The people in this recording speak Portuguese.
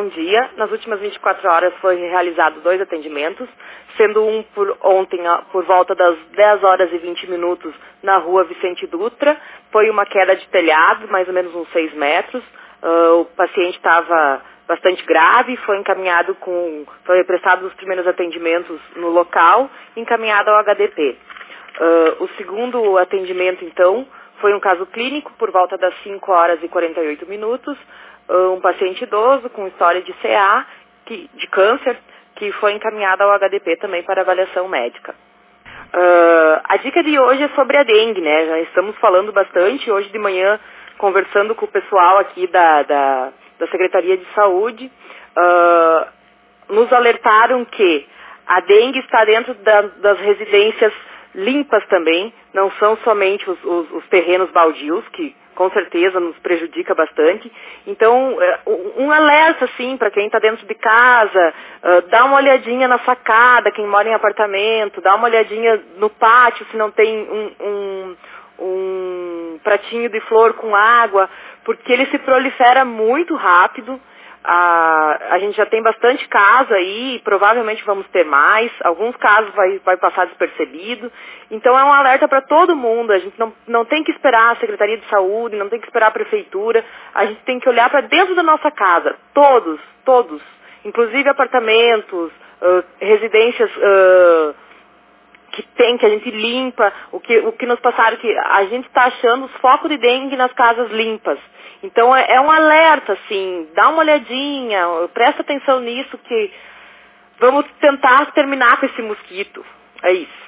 Bom dia. Nas últimas 24 horas foi realizado dois atendimentos, sendo um por ontem por volta das 10 horas e 20 minutos na rua Vicente Dutra. Foi uma queda de telhado, mais ou menos uns 6 metros. Uh, o paciente estava bastante grave, foi encaminhado com, foi prestado os primeiros atendimentos no local, encaminhado ao HDP. Uh, o segundo atendimento, então, foi um caso clínico por volta das 5 horas e 48 minutos, uh, um paciente idoso com história de CA, que, de câncer, que foi encaminhado ao HDP também para avaliação médica. Uh, a dica de hoje é sobre a dengue, né? Já estamos falando bastante hoje de manhã, conversando com o pessoal aqui da, da, da Secretaria de Saúde, nos alertaram que a dengue está dentro da, das residências limpas também, não são somente os, os, os terrenos baldios, que com certeza nos prejudica bastante. Então, é, um alerta, assim, para quem está dentro de casa, uh, dá uma olhadinha na sacada, quem mora em apartamento, dá uma olhadinha no pátio, se não tem um, um, um pratinho de flor com água, porque ele se prolifera muito rápido. A, a gente já tem bastante caso aí, provavelmente vamos ter mais. Alguns casos vai, vai passar despercebido. Então é um alerta para todo mundo. A gente não, não tem que esperar a Secretaria de Saúde, não tem que esperar a Prefeitura. A gente tem que olhar para dentro da nossa casa. Todos, todos. Inclusive apartamentos, uh, residências. Uh, que tem, que a gente limpa, o que, o que nos passaram que a gente está achando os focos de dengue nas casas limpas. Então é, é um alerta, assim, dá uma olhadinha, presta atenção nisso que vamos tentar terminar com esse mosquito. É isso.